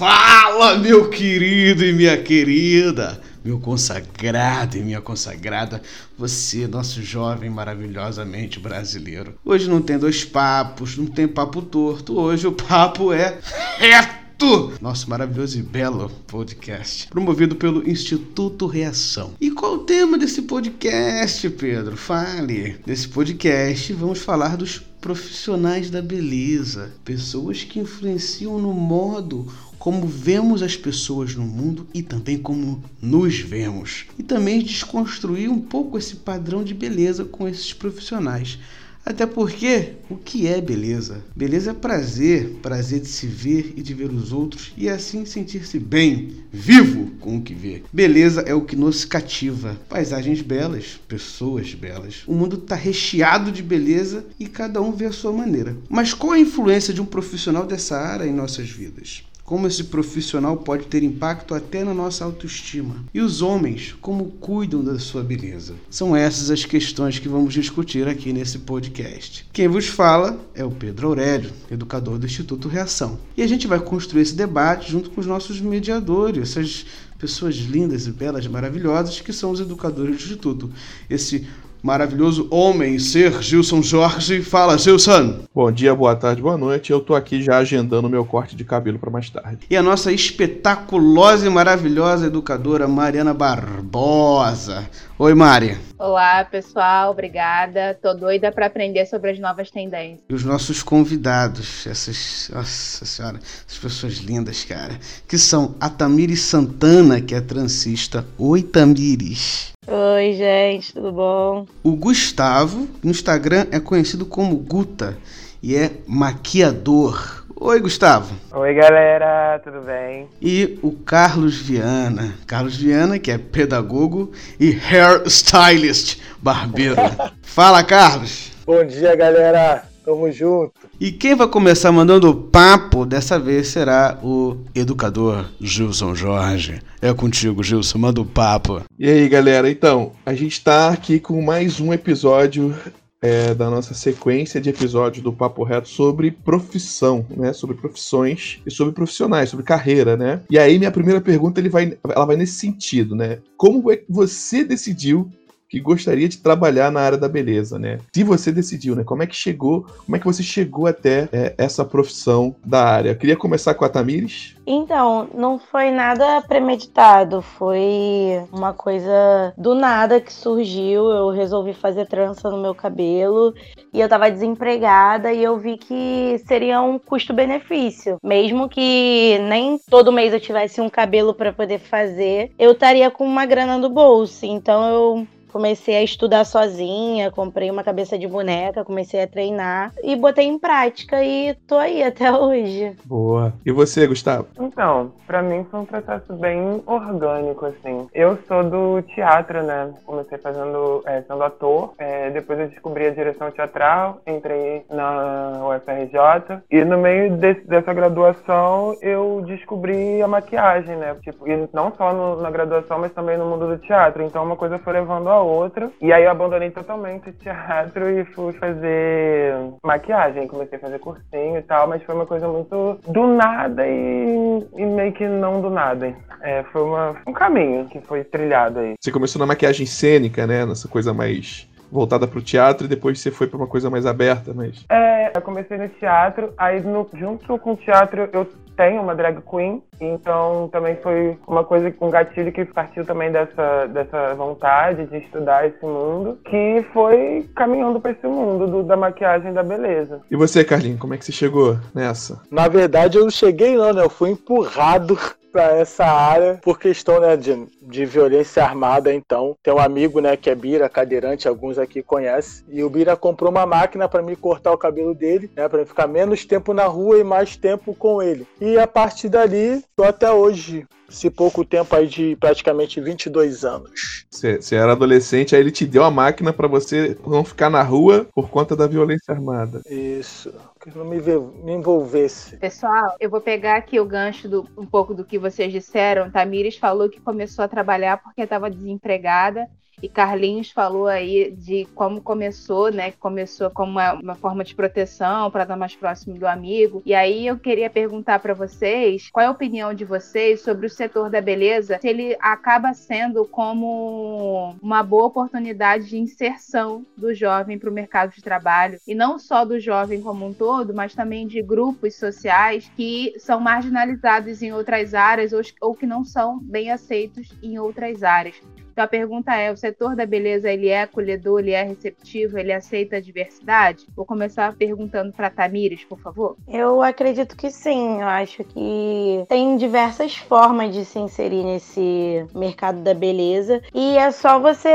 Fala, meu querido e minha querida, meu consagrado e minha consagrada, você, nosso jovem maravilhosamente brasileiro. Hoje não tem dois papos, não tem papo torto, hoje o papo é reto. Nosso maravilhoso e belo podcast, promovido pelo Instituto Reação. E qual o tema desse podcast, Pedro? Fale. Nesse podcast vamos falar dos profissionais da beleza, pessoas que influenciam no modo como vemos as pessoas no mundo e também como nos vemos. E também desconstruir um pouco esse padrão de beleza com esses profissionais. Até porque, o que é beleza? Beleza é prazer, prazer de se ver e de ver os outros e assim sentir-se bem, vivo com o que vê. Beleza é o que nos cativa. Paisagens belas, pessoas belas. O mundo está recheado de beleza e cada um vê a sua maneira. Mas qual a influência de um profissional dessa área em nossas vidas? Como esse profissional pode ter impacto até na nossa autoestima. E os homens, como cuidam da sua beleza? São essas as questões que vamos discutir aqui nesse podcast. Quem vos fala é o Pedro Aurélio, educador do Instituto Reação. E a gente vai construir esse debate junto com os nossos mediadores, essas pessoas lindas e belas, maravilhosas que são os educadores do Instituto. Esse maravilhoso homem, ser Gilson Jorge. Fala, Gilson! Bom dia, boa tarde, boa noite. Eu tô aqui já agendando meu corte de cabelo para mais tarde. E a nossa espetaculosa e maravilhosa educadora Mariana Barbosa. Oi, Mari. Olá, pessoal, obrigada. Tô doida para aprender sobre as novas tendências. E os nossos convidados, essas, nossa senhora, essas pessoas lindas, cara, que são a Tamires Santana, que é transista. Oi, Tamires. Oi, gente, tudo bom? O Gustavo, no Instagram, é conhecido como Guta e é maquiador. Oi, Gustavo. Oi, galera, tudo bem? E o Carlos Viana. Carlos Viana, que é pedagogo e hairstylist, barbeiro. Fala, Carlos. Bom dia, galera. Tamo junto. E quem vai começar mandando papo dessa vez será o educador Gilson Jorge. É contigo, Gilson, manda o papo. E aí, galera? Então, a gente tá aqui com mais um episódio é, da nossa sequência de episódios do Papo Reto sobre profissão, né? Sobre profissões e sobre profissionais, sobre carreira, né? E aí, minha primeira pergunta ele vai, ela vai nesse sentido, né? Como é que você decidiu que gostaria de trabalhar na área da beleza, né? Se você decidiu, né? Como é que chegou, como é que você chegou até é, essa profissão da área? Eu queria começar com a Tamires. Então, não foi nada premeditado, foi uma coisa do nada que surgiu. Eu resolvi fazer trança no meu cabelo e eu tava desempregada e eu vi que seria um custo-benefício. Mesmo que nem todo mês eu tivesse um cabelo para poder fazer, eu estaria com uma grana no bolso. Então eu comecei a estudar sozinha, comprei uma cabeça de boneca, comecei a treinar e botei em prática e tô aí até hoje. Boa. E você, Gustavo? Então, para mim foi um processo bem orgânico, assim. Eu sou do teatro, né? Comecei fazendo, é, sendo ator, é, depois eu descobri a direção teatral, entrei na UFRJ e no meio desse, dessa graduação eu descobri a maquiagem, né? Tipo, e não só no, na graduação, mas também no mundo do teatro. Então uma coisa foi levando a outra. E aí eu abandonei totalmente o teatro e fui fazer maquiagem. Comecei a fazer cursinho e tal, mas foi uma coisa muito do nada e, e meio que não do nada. É, foi uma, um caminho que foi trilhado aí. Você começou na maquiagem cênica, né? Nessa coisa mais voltada pro teatro e depois você foi para uma coisa mais aberta, mas. É, eu comecei no teatro, aí no, junto com o teatro eu tenho uma drag queen, então também foi uma coisa, um gatilho que partiu também dessa, dessa vontade de estudar esse mundo, que foi caminhando para esse mundo do, da maquiagem e da beleza. E você, Carlinhos, como é que você chegou nessa? Na verdade, eu não cheguei não, né? Eu fui empurrado para essa área por questão né, de, de violência armada. Então, tem um amigo né, que é Bira, cadeirante, alguns aqui conhecem. E o Bira comprou uma máquina para me cortar o cabelo dele, né, para ficar menos tempo na rua e mais tempo com ele. E a partir dali, tô até hoje esse pouco tempo aí de praticamente 22 anos. Você era adolescente, aí ele te deu a máquina para você não ficar na rua por conta da violência armada. Isso. Que não me, me envolvesse. Pessoal, eu vou pegar aqui o gancho do, um pouco do que vocês disseram. Tamires falou que começou a trabalhar porque estava desempregada e Carlinhos falou aí de como começou, né? Começou como uma, uma forma de proteção para estar mais próximo do amigo. E aí eu queria perguntar para vocês qual é a opinião de vocês sobre o setor da beleza, se ele acaba sendo como uma boa oportunidade de inserção do jovem para o mercado de trabalho. E não só do jovem como um todo, mas também de grupos sociais que são marginalizados em outras áreas ou, ou que não são bem aceitos em outras áreas. Então a pergunta é: o setor da beleza ele é acolhedor, ele é receptivo, ele aceita a diversidade? Vou começar perguntando para Tamires, por favor. Eu acredito que sim. Eu acho que tem diversas formas de se inserir nesse mercado da beleza e é só você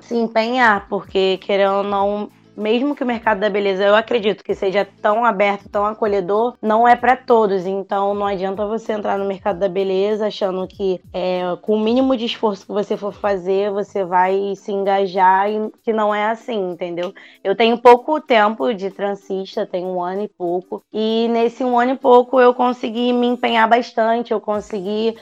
se empenhar, porque querendo ou não mesmo que o mercado da beleza eu acredito que seja tão aberto, tão acolhedor, não é para todos. Então não adianta você entrar no mercado da beleza achando que é, com o mínimo de esforço que você for fazer, você vai se engajar e que não é assim, entendeu? Eu tenho pouco tempo de transista, tenho um ano e pouco, e nesse um ano e pouco eu consegui me empenhar bastante, eu consegui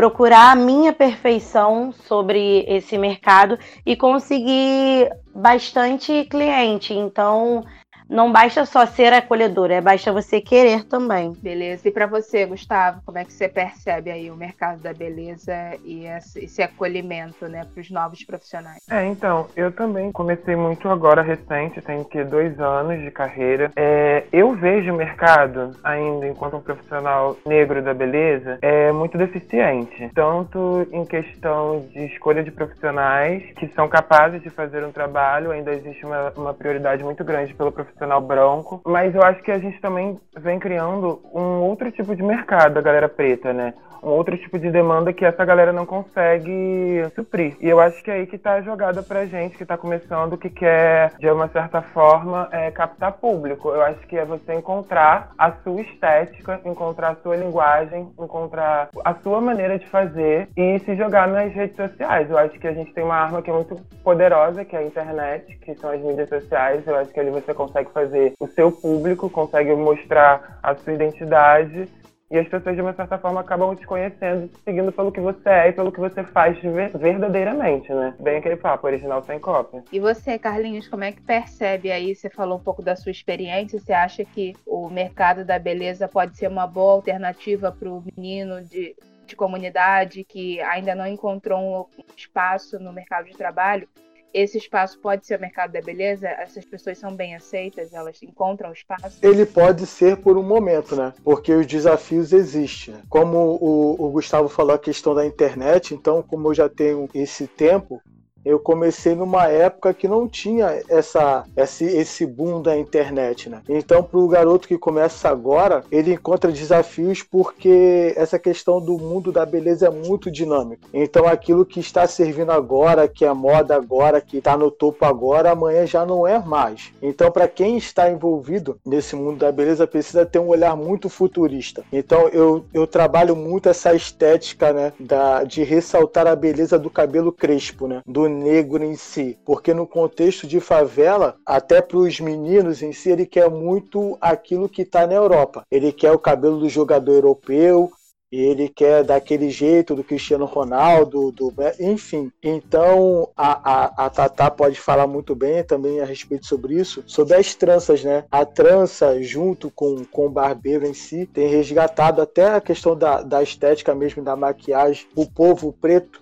procurar a minha perfeição sobre esse mercado e conseguir bastante cliente. Então, não basta só ser acolhedora, é basta você querer também. Beleza. E para você, Gustavo, como é que você percebe aí o mercado da beleza e esse acolhimento, né, para os novos profissionais? É, então, eu também comecei muito agora recente, tenho que dois anos de carreira. É, eu vejo o mercado ainda enquanto um profissional negro da beleza é muito deficiente, tanto em questão de escolha de profissionais que são capazes de fazer um trabalho, ainda existe uma, uma prioridade muito grande pelo profissional profissional branco, mas eu acho que a gente também vem criando um outro tipo de mercado, a galera preta, né? Um outro tipo de demanda que essa galera não consegue suprir. E eu acho que é aí que tá a jogada pra gente que tá começando, que quer, de uma certa forma, é, captar público. Eu acho que é você encontrar a sua estética, encontrar a sua linguagem, encontrar a sua maneira de fazer e se jogar nas redes sociais. Eu acho que a gente tem uma arma que é muito poderosa, que é a internet, que são as mídias sociais. Eu acho que ali você consegue consegue fazer o seu público, consegue mostrar a sua identidade e as pessoas, de uma certa forma, acabam te conhecendo, seguindo pelo que você é e pelo que você faz verdadeiramente, né? Bem aquele papo, original sem cópia. E você, Carlinhos, como é que percebe aí? Você falou um pouco da sua experiência. Você acha que o mercado da beleza pode ser uma boa alternativa para o menino de, de comunidade que ainda não encontrou um espaço no mercado de trabalho? Esse espaço pode ser o mercado da beleza? Essas pessoas são bem aceitas? Elas encontram espaço? Ele pode ser por um momento, né? Porque os desafios existem. Como o, o Gustavo falou a questão da internet, então, como eu já tenho esse tempo, eu comecei numa época que não tinha essa, esse, esse boom da internet, né? Então, para o garoto que começa agora, ele encontra desafios porque essa questão do mundo da beleza é muito dinâmico. Então, aquilo que está servindo agora, que é moda agora, que está no topo agora, amanhã já não é mais. Então, para quem está envolvido nesse mundo da beleza, precisa ter um olhar muito futurista. Então, eu, eu trabalho muito essa estética, né? Da, de ressaltar a beleza do cabelo crespo, né? Do negro em si, porque no contexto de favela, até para os meninos em si, ele quer muito aquilo que está na Europa. Ele quer o cabelo do jogador europeu, ele quer daquele jeito do Cristiano Ronaldo, do enfim. Então a, a, a Tatá pode falar muito bem também a respeito sobre isso, sobre as tranças, né? A trança, junto com, com o barbeiro em si, tem resgatado até a questão da, da estética mesmo, da maquiagem. O povo preto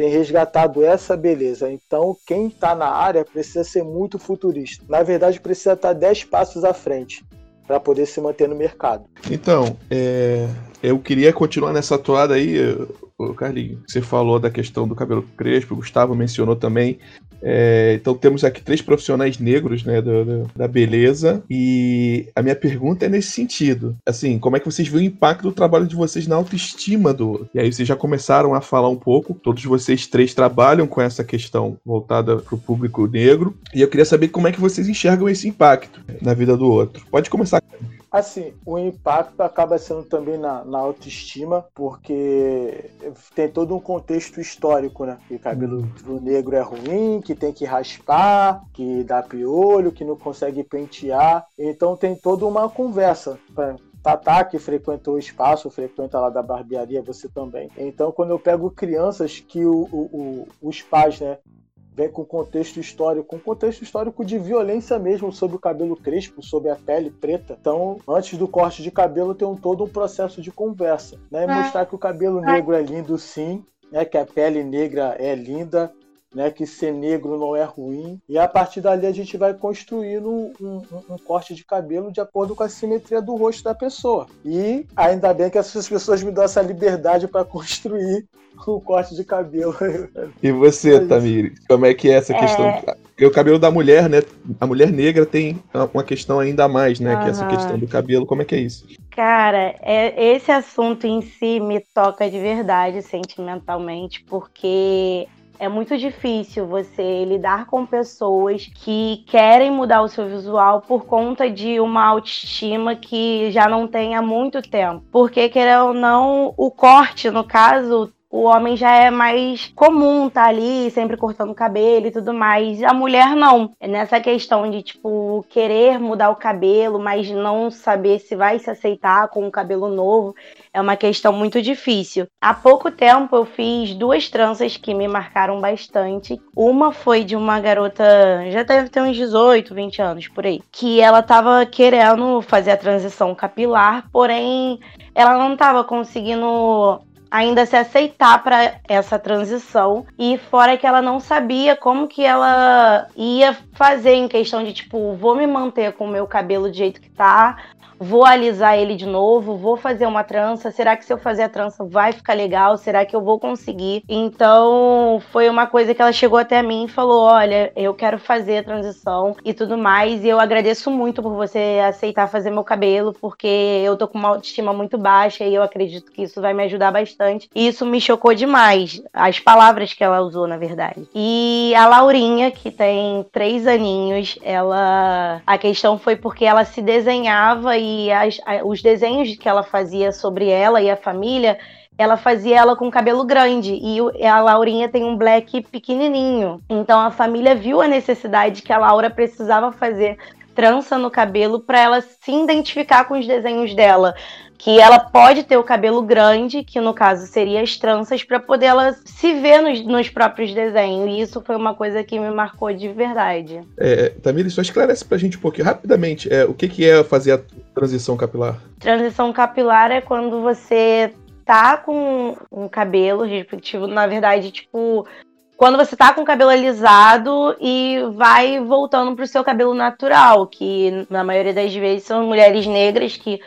tem resgatado essa beleza. Então, quem está na área precisa ser muito futurista. Na verdade, precisa estar tá 10 passos à frente para poder se manter no mercado. Então, é, eu queria continuar nessa toada aí, Carlinhos. Você falou da questão do cabelo crespo, o Gustavo mencionou também É, então temos aqui três profissionais negros, né, do, do, da beleza. E a minha pergunta é nesse sentido. Assim, como é que vocês veem o impacto do trabalho de vocês na autoestima do. E aí vocês já começaram a falar um pouco. Todos vocês três trabalham com essa questão voltada para o público negro. E eu queria saber como é que vocês enxergam esse impacto na vida do outro. Pode começar. Assim, o impacto acaba sendo também na, na, autoestima, porque tem todo um contexto histórico, né? Que cabelo do negro é ruim, que tem que raspar, que dá piolho, que não consegue pentear. Então tem toda uma conversa. Tatá, que frequentou o espaço, frequenta lá da barbearia, você também. Então, quando eu pego crianças que o, o, o, os pais, né, vem com contexto histórico, um contexto histórico de violência mesmo sobre o cabelo crespo, sobre a pele preta. Então, antes do corte de cabelo, tem um, todo um processo de conversa, né? É. Mostrar que o cabelo negro é lindo sim, né? Que a pele negra é linda, né, que ser negro não é ruim. E a partir dali a gente vai construindo um, um, um, corte de cabelo de acordo com a simetria do rosto da pessoa. E ainda bem que essas pessoas me dão essa liberdade para construir o corte de cabelo. E você, é Tamir, como é que é essa questão? É... Porque o cabelo da mulher, né? A mulher negra tem uma questão ainda mais, né? Uhum. Que é essa questão do cabelo. Como é que é isso? Cara, é, esse assunto em si me toca de verdade sentimentalmente, porque é muito difícil você lidar com pessoas que querem mudar o seu visual por conta de uma autoestima que já não tem há muito tempo. Porque, querendo ou não, o corte, no caso, o homem já é mais comum tá ali, sempre cortando o cabelo e tudo mais. A mulher não. É nessa questão de, tipo, querer mudar o cabelo, mas não saber se vai se aceitar com um cabelo novo, é uma questão muito difícil. Há pouco tempo eu fiz duas tranças que me marcaram bastante. Uma foi de uma garota, já deve ter uns 18, 20 anos por aí, que ela tava querendo fazer a transição capilar, porém ela não estava conseguindo ainda se aceitar para essa transição e fora que ela não sabia como que ela ia fazer em questão de tipo, vou me manter com o meu cabelo do jeito que tá, vou alisar ele de novo, vou fazer uma trança. Será que se eu fazer a trança vai ficar legal? Será que eu vou conseguir? Então, foi uma coisa que ela chegou até mim e falou: Olha, eu quero fazer a transição e tudo mais. E eu agradeço muito por você aceitar fazer meu cabelo, porque eu tô com uma autoestima muito baixa e eu acredito que isso vai me ajudar bastante. E isso me chocou demais, as palavras que ela usou, na verdade. E a Laurinha, que tem três aninhos, ela. A questão foi porque ela se desenhava e e as, os desenhos que ela fazia sobre ela e a família, ela fazia ela com cabelo grande e a Laurinha tem um black pequenininho. Então a família viu a necessidade que a Laura precisava fazer trança no cabelo para ela se identificar com os desenhos dela que ela pode ter o cabelo grande, que no caso seria as tranças, para poder ela se ver nos, nos, próprios desenhos. E isso foi uma coisa que me marcou de verdade. É, Tamir, só esclarece pra gente um pouquinho, rapidamente, é, o que, que é fazer a transição capilar? Transição capilar é quando você tá com um cabelo respectivo, na verdade, tipo, quando você tá com o cabelo alisado e vai voltando pro seu cabelo natural, que na maioria das vezes são mulheres negras que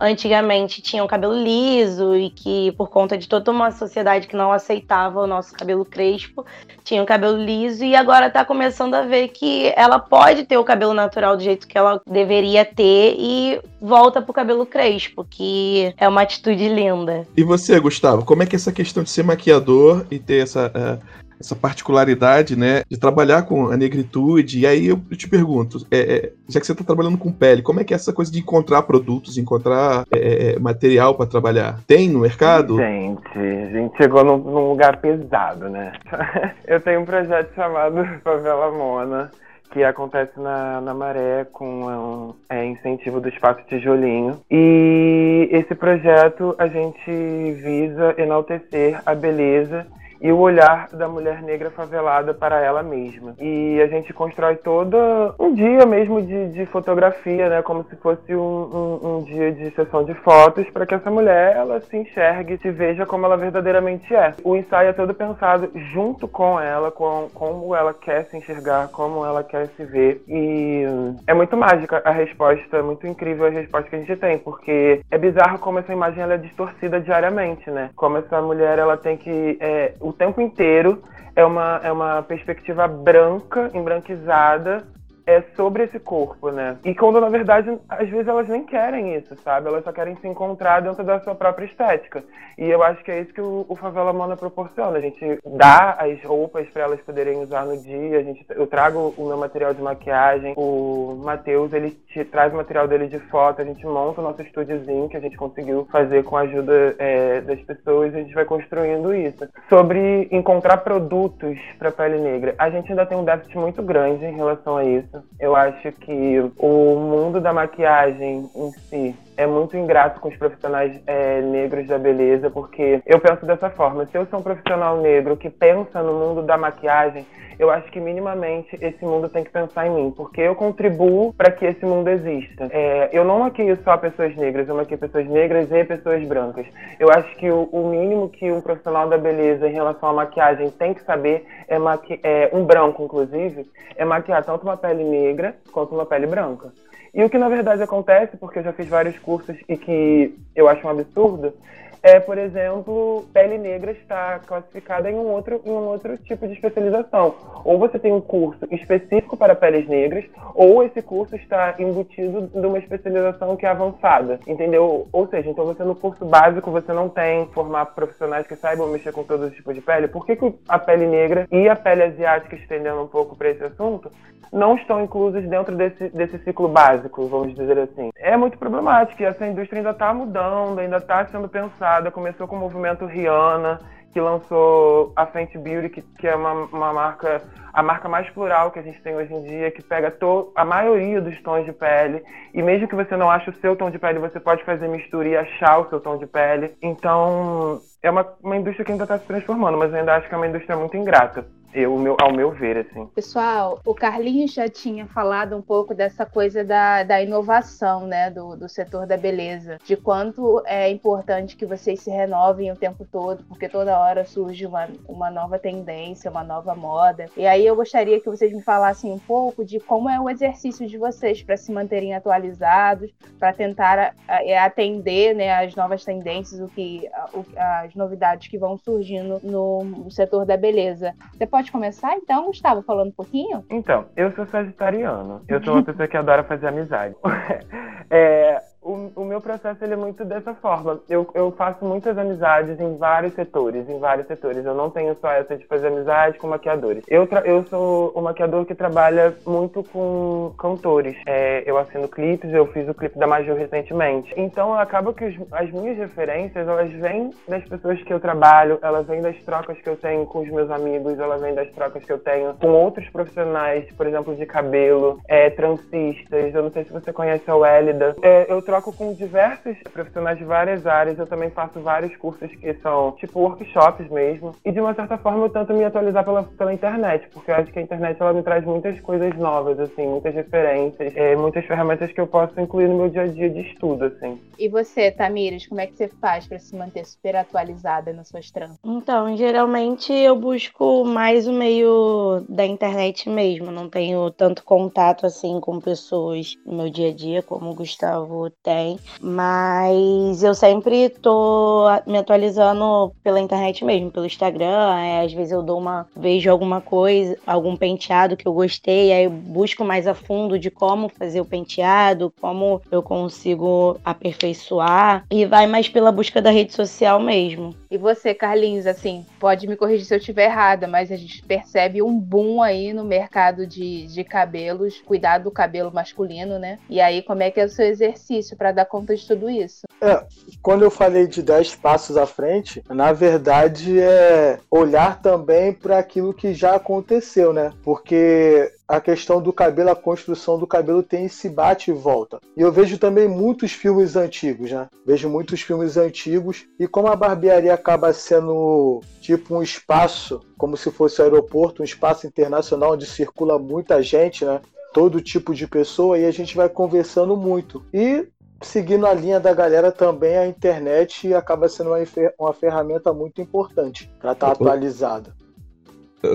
antigamente tinham cabelo liso e que, por conta de toda uma sociedade que não aceitava o nosso cabelo crespo, tinham cabelo liso e agora tá começando a ver que ela pode ter o cabelo natural do jeito que ela deveria ter e volta pro cabelo crespo, que é uma atitude linda. E você, Gustavo, como é que é essa questão de ser maquiador e ter essa. Uh essa particularidade, né, de trabalhar com a negritude. E aí eu, te pergunto, é, é, já que você está trabalhando com pele, como é que é essa coisa de encontrar produtos, encontrar é, é material para trabalhar? Tem no mercado? Gente, a gente chegou num, num lugar pesado, né? eu tenho um projeto chamado Favela Mona que acontece na, na Maré com um, é, incentivo do Espaço Tijolinho. E esse projeto a gente visa enaltecer a beleza e o olhar da mulher negra favelada para ela mesma. E a gente constrói todo um dia mesmo de, de fotografia, né, como se fosse um, um, um dia de sessão de fotos, para que essa mulher ela se enxergue, se veja como ela verdadeiramente é. O ensaio é todo pensado junto com ela, com como ela quer se enxergar, como ela quer se ver. E é muito mágica a resposta, é muito incrível a resposta que a gente tem, porque é bizarro como essa imagem ela é distorcida diariamente, né? Como essa mulher ela tem que é, o tempo inteiro é uma, é uma perspectiva branca, embranquizada, é sobre esse corpo, né? E quando, na verdade, às vezes elas nem querem isso, sabe? Elas só querem se encontrar dentro da sua própria estética. E eu acho que é isso que o, o Favela Mana proporciona. A gente dá as roupas para elas poderem usar no dia. A gente, eu trago o meu material de maquiagem. O Matheus, ele te, traz o material dele de foto. A gente monta o nosso estúdiozinho que a gente conseguiu fazer com a ajuda é, das pessoas. A gente vai construindo isso. Sobre encontrar produtos para pele negra. A gente ainda tem um déficit muito grande em relação a isso. Eu acho que o mundo da maquiagem em si é muito ingrato com os profissionais é, negros da beleza, porque eu penso dessa forma: se eu sou um profissional negro que pensa no mundo da maquiagem, eu acho que minimamente esse mundo tem que pensar em mim, porque eu contribuo para que esse mundo exista. É, eu não maquio só pessoas negras, eu maquio pessoas negras e pessoas brancas. Eu acho que o, o mínimo que um profissional da beleza em relação à maquiagem tem que saber é, é um branco, inclusive, é maquiar tanto uma pele negra quanto uma pele branca. E o que na verdade acontece, porque eu já fiz vários cursos e que eu acho um absurdo, é, por exemplo, pele negra está classificada em um outro em um outro tipo de especialização. Ou você tem um curso específico para peles negras, ou esse curso está embutido de uma especialização que é avançada, entendeu? Ou seja, então você no curso básico você não tem formar profissionais que saibam mexer com todos os tipos de pele. Por que, que a pele negra e a pele asiática, estendendo um pouco para esse assunto, não estão inclusos dentro desse, desse ciclo básico, vamos dizer assim. É muito problemático e essa indústria ainda está mudando, ainda está sendo pensada. Começou com o movimento Rihanna, que lançou a Fenty Beauty, que, que é uma, uma marca, a marca mais plural que a gente tem hoje em dia, que pega to, a maioria dos tons de pele. E mesmo que você não ache o seu tom de pele, você pode fazer mistura e achar o seu tom de pele. Então, é uma, uma indústria que ainda está se transformando, mas eu ainda acho que é uma indústria muito ingrata. Eu, meu, ao meu ver, assim. Pessoal, o Carlinhos já tinha falado um pouco dessa coisa da, da inovação, né, do, do setor da beleza, de quanto é importante que vocês se renovem o tempo todo, porque toda hora surge uma, uma nova tendência, uma nova moda. E aí eu gostaria que vocês me falassem um pouco de como é o exercício de vocês para se manterem atualizados, para tentar é, atender, né, as novas tendências, o que, as novidades que vão surgindo no, setor da beleza. Você pode pode começar então, Gustavo, falando um pouquinho? Então, eu sou sagitariano. Eu sou uma pessoa que adora fazer amizade. é, o, o, meu processo ele é muito dessa forma. Eu, eu faço muitas amizades em vários setores, em vários setores. Eu não tenho só essa de fazer amizade com maquiadores. Eu, eu sou um maquiador que trabalha muito com cantores. É, eu assino clipes, eu fiz o clipe da Major recentemente. Então acaba que os, as minhas referências, elas vêm das pessoas que eu trabalho, elas vêm das trocas que eu tenho com os meus amigos, elas vêm das trocas que eu tenho com outros profissionais, por exemplo, de cabelo, é, transistas. Eu não sei se você conhece a Wélida. É, eu troco com diversos profissionais de várias áreas. Eu também faço vários cursos que são tipo workshops mesmo. E de uma certa forma eu tento me atualizar pela, pela internet, porque eu acho que a internet ela me traz muitas coisas novas, assim, muitas referências, é, muitas ferramentas que eu posso incluir no meu dia a dia de estudo, assim. E você, Tamires, como é que você faz para se manter super atualizada nas suas trans? Então, geralmente eu busco mais o meio da internet mesmo. Não tenho tanto contato assim com pessoas no meu dia a dia como o Gustavo tem, mas eu sempre tô me atualizando pela internet mesmo, pelo Instagram. É, às vezes eu dou uma. vejo alguma coisa, algum penteado que eu gostei, aí eu busco mais a fundo de como fazer o penteado, como eu consigo aperfeiçoar, e vai mais pela busca da rede social mesmo. E você, Carlinhos, assim, pode me corrigir se eu estiver errada, mas a gente percebe um boom aí no mercado de, de cabelos, cuidado do cabelo masculino, né? E aí, como é que é o seu exercício para dar conta de tudo isso? É, quando eu falei de 10 passos à frente, na verdade é olhar também para aquilo que já aconteceu, né? Porque a questão do cabelo, a construção do cabelo tem esse bate e volta. E eu vejo também muitos filmes antigos, né? Vejo muitos filmes antigos e como a barbearia acaba sendo tipo um espaço, como se fosse um aeroporto, um espaço internacional onde circula muita gente, né? Todo tipo de pessoa e a gente vai conversando muito. E seguindo a linha da galera também, a internet acaba sendo uma, uma ferramenta muito importante para estar tá atualizada.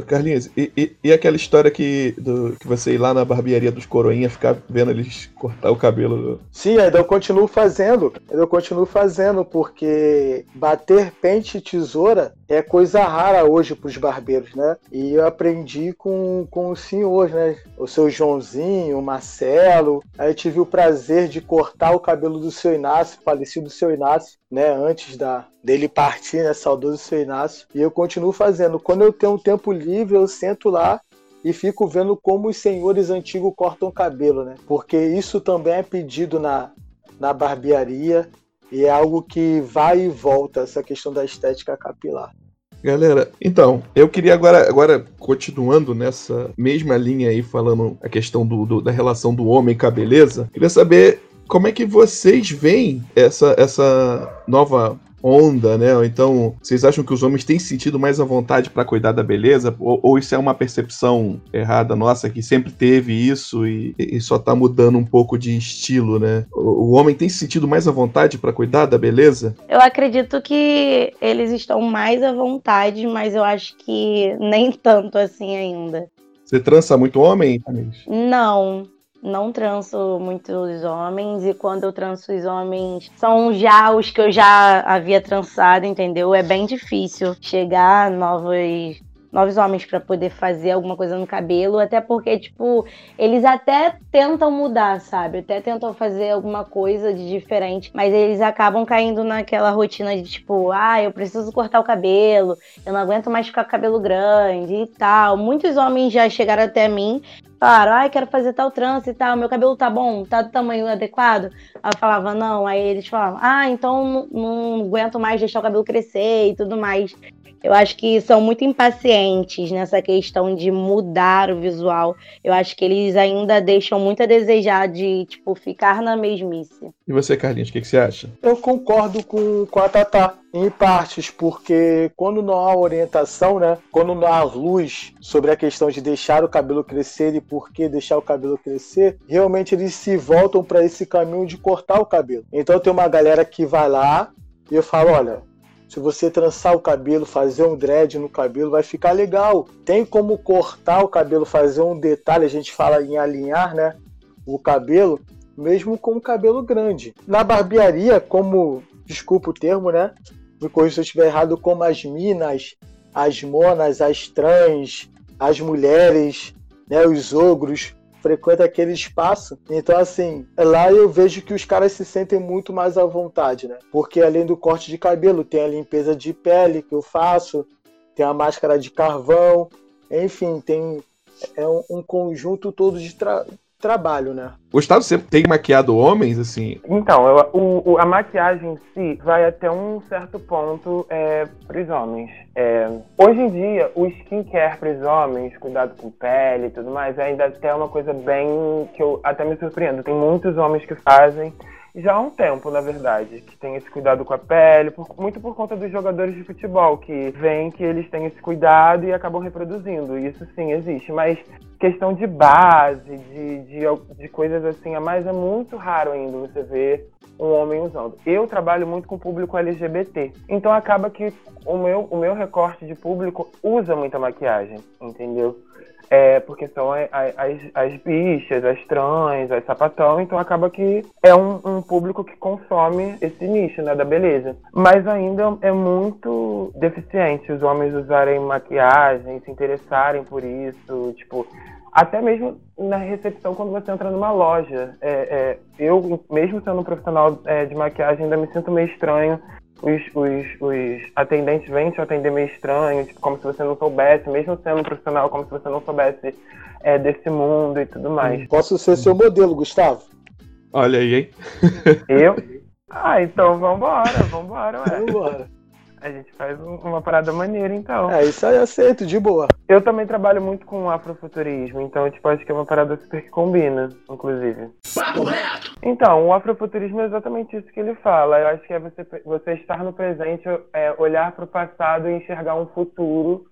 Carlinhos, e, e, e, aquela história que, do, que você ir lá na barbearia dos coroinha ficar vendo eles cortar o cabelo? Sim, ainda eu continuo fazendo. Ainda eu continuo fazendo, porque bater pente e tesoura é coisa rara hoje para os barbeiros, né? E eu aprendi com, com os senhores, né? O seu Joãozinho, o Marcelo. Aí tive o prazer de cortar o cabelo do seu Inácio, falecido seu Inácio, né? Antes da, dele partir, né? Saudoso seu Inácio. E eu continuo fazendo. Quando eu tenho um tempo livre, eu sento lá e fico vendo como os senhores antigos cortam cabelo, né? Porque isso também é pedido na, na barbearia e é algo que vai e volta, essa questão da estética capilar. Galera, então, eu queria agora, agora continuando nessa mesma linha aí, falando a questão do, do, da relação do homem com a beleza, queria saber como é que vocês veem essa, essa nova onda, né? Ou então, vocês acham que os homens têm sentido mais à vontade para cuidar da beleza? Ou, ou, isso é uma percepção errada nossa, que sempre teve isso e, e só tá mudando um pouco de estilo, né? O, o homem tem sentido mais à vontade para cuidar da beleza? Eu acredito que eles estão mais à vontade, mas eu acho que nem tanto assim ainda. Você trança muito homem? Não, não transo muitos homens e quando eu transo os homens são já os que eu já havia trançado, entendeu? É bem difícil chegar novos novos homens para poder fazer alguma coisa no cabelo, até porque, tipo, eles até tentam mudar, sabe? Até tentam fazer alguma coisa de diferente, mas eles acabam caindo naquela rotina de, tipo, ah, eu preciso cortar o cabelo, eu não aguento mais ficar com o cabelo grande e tal. Muitos homens já chegaram até mim falaram, ai, quero fazer tal trança e tal, meu cabelo tá bom, tá do tamanho adequado? Eu falava, não. Aí eles falavam, ah, então não, não aguento mais deixar o cabelo crescer e tudo mais. Eu acho que são muito impacientes nessa questão de mudar o visual. Eu acho que eles ainda deixam muito a desejar de, tipo, ficar na mesmice. E você, Carlinhos, o que, que, você acha? Eu concordo com, com a Tatá, em partes, porque quando não há orientação, né? Quando não há luz sobre a questão de deixar o cabelo crescer e por que deixar o cabelo crescer, realmente eles se voltam para esse caminho de cortar o cabelo. Então tem uma galera que vai lá e eu falo, olha, se você trançar o cabelo, fazer um dread no cabelo, vai ficar legal. Tem como cortar o cabelo, fazer um detalhe, a gente fala em alinhar, né? O cabelo, mesmo com o cabelo grande. Na barbearia, como, desculpa o termo, né? Me corrija se eu estiver errado, como as minas, as monas, as trans, as mulheres, né, os ogros, frequenta aquele espaço. Então, assim, lá eu vejo que os caras se sentem muito mais à vontade, né? Porque além do corte de cabelo, tem a limpeza de pele que eu faço, tem a máscara de carvão, enfim, tem é um, um conjunto todo de, tra trabalho, né? Gustavo, você tem maquiado homens, assim? Então, eu, o, a maquiagem em si vai até um certo ponto é, para os homens. É, hoje em dia, o skincare para os homens, cuidado com pele e tudo mais, ainda até uma coisa bem que eu até me surpreendo. Tem muitos homens que fazem já há um tempo, na verdade, que tem esse cuidado com a pele, por, muito por conta dos jogadores de futebol, que veem que eles têm esse cuidado e acabam reproduzindo. Isso sim existe, mas questão de base, de, de, de coisas assim a mais, é muito raro ainda você ver um homem usando. Eu trabalho muito com público LGBT, então acaba que o meu, o meu recorte de público usa muita maquiagem, entendeu? É, porque são as, as, as, bichas, as trans, as sapatão, então acaba que é um, um, público que consome esse nicho, né, da beleza. Mas ainda é muito deficiente os homens usarem maquiagem, se interessarem por isso, tipo, até mesmo na recepção quando você entra numa loja. É, é, eu, mesmo sendo um profissional é, de maquiagem, ainda me sinto meio estranho os, os, os atendentes vêm te atender meio estranho, tipo, como se você não soubesse, mesmo sendo um profissional, como se você não soubesse é, desse mundo e tudo mais. Posso ser seu modelo, Gustavo? Olha aí, hein? Eu? Ah, então vambora, vambora, ué. Vambora. A gente faz uma parada maneira, então. É, isso aí aceito, de boa. Eu também trabalho muito com afrofuturismo, então, tipo, acho que é uma parada super que combina, inclusive. Papo reto! Então, o afrofuturismo é exatamente isso que ele fala. Eu acho que é você, você estar no presente, é, olhar para o passado e enxergar um futuro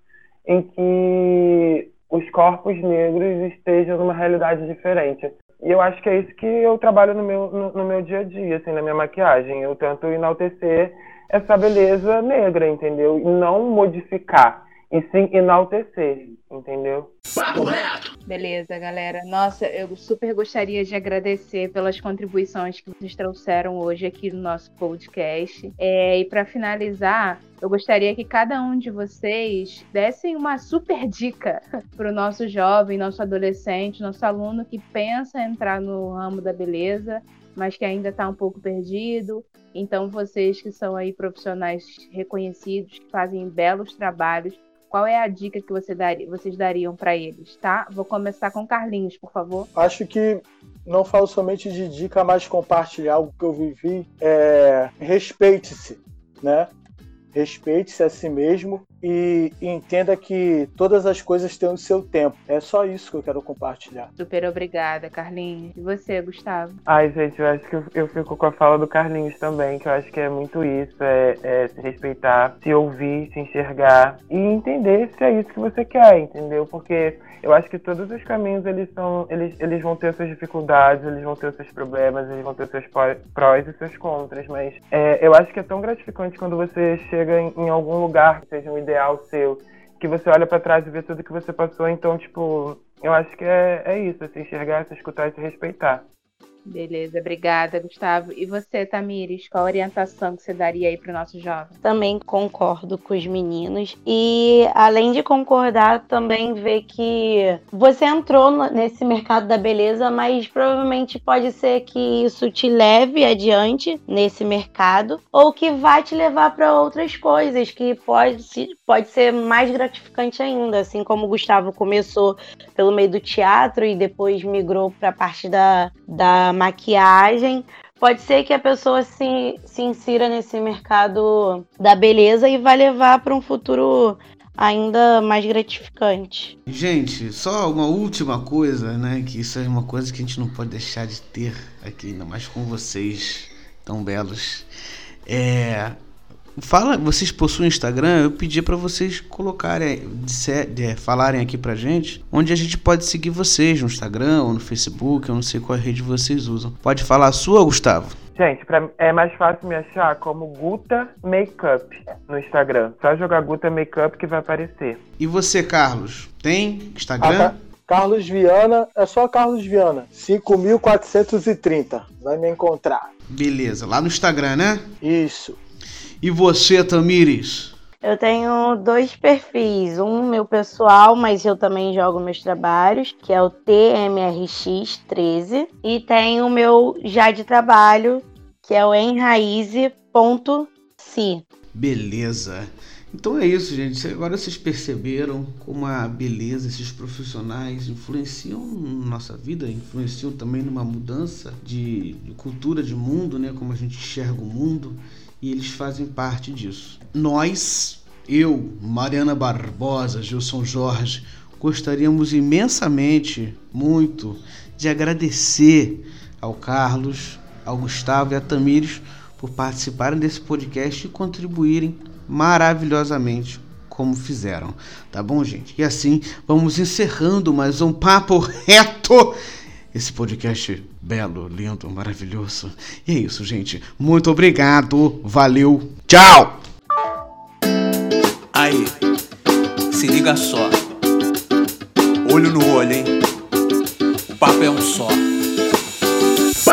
em que os corpos negros estejam numa realidade diferente. E eu acho que é isso que eu trabalho no meu, no, no meu dia a dia, assim, na minha maquiagem. Eu tento enaltecer essa beleza negra, entendeu? E não modificar. e sim enaltecer, entendeu? Papo reto! Beleza, galera. Nossa, eu super gostaria de agradecer pelas contribuições que vocês trouxeram hoje aqui no nosso podcast. É, e para finalizar, eu gostaria que cada um de vocês dessem uma super dica para o nosso jovem, nosso adolescente, nosso aluno que pensa em entrar no ramo da beleza, mas que ainda está um pouco perdido. Então, vocês que são aí profissionais reconhecidos, que fazem belos trabalhos, qual é a dica que você daria, vocês dariam para eles, tá? Vou começar com Carlinhos, por favor. Acho que não falo somente de dica, mas compartilhar algo que eu vivi. É, respeite-se, né? Respeite-se a si mesmo e entenda que todas as coisas têm o seu tempo. É só isso que eu quero compartilhar. Super obrigada, Carlinhos. E você, Gustavo? Ai, gente, eu acho que eu, eu fico com a fala do Carlinhos também, que eu acho que é muito isso, é, é se respeitar, se ouvir, se enxergar e entender se é isso que você quer, entendeu? Porque eu acho que todos os caminhos eles são, eles, eles vão ter suas dificuldades, eles vão ter seus problemas, eles vão ter seus prós e seus contras, mas é, eu acho que é tão gratificante quando você chega em, em algum lugar que seja um ideal seu, que você olha para trás e vê tudo que você passou, então, tipo, eu acho que é, é isso, se enxergar, se escutar e se respeitar. Beleza, obrigada, Gustavo. E você, Tamires, qual a orientação que você daria aí para o nosso jovem? Também concordo com os meninos. E além de concordar, também ver que você entrou nesse mercado da beleza, mas provavelmente pode ser que isso te leve adiante nesse mercado ou que vai te levar para outras coisas que pode, pode ser mais gratificante ainda. Assim como o Gustavo começou pelo meio do teatro e depois migrou para a parte da, da maquiagem. Pode ser que a pessoa se, se insira nesse mercado da beleza e vai levar para um futuro ainda mais gratificante. Gente, só uma última coisa, né? Que isso é uma coisa que a gente não pode deixar de ter aqui, ainda mais com vocês tão belos. É, Fala, vocês possuem Instagram? Eu pedi para vocês colocarem, de, de, falarem aqui pra gente, onde a gente pode seguir vocês no Instagram ou no Facebook, eu não sei qual rede vocês usam. Pode falar a sua, Gustavo? Gente, pra, é mais fácil me achar como Guta Makeup no Instagram. Só jogar Guta Makeup que vai aparecer. E você, Carlos? Tem Instagram? Ah, Carlos Viana, é só Carlos Viana, 5430. Vai me encontrar. Beleza, lá no Instagram, né? Isso. E você, Tamires? Eu tenho dois perfis, um meu pessoal, mas eu também jogo meus trabalhos, que é o TMRX13, e tem o meu já de trabalho, que é o enraize.si. Beleza. Então é isso, gente. Agora vocês perceberam como a beleza, esses profissionais influenciam nossa vida, influenciam também numa mudança de, de cultura de mundo, né? Como a gente enxerga o mundo e eles fazem parte disso. Nós, eu, Mariana Barbosa, Gilson Jorge, gostaríamos imensamente, muito, de agradecer ao Carlos, ao Gustavo e a Tamires por participarem desse podcast e contribuírem maravilhosamente como fizeram. Tá bom, gente? E assim vamos encerrando mais um papo reto esse podcast belo, lindo, maravilhoso. E é isso, gente. Muito obrigado. Valeu. Tchau. Aí, se liga só. Olho no olho, hein? O papo é um só.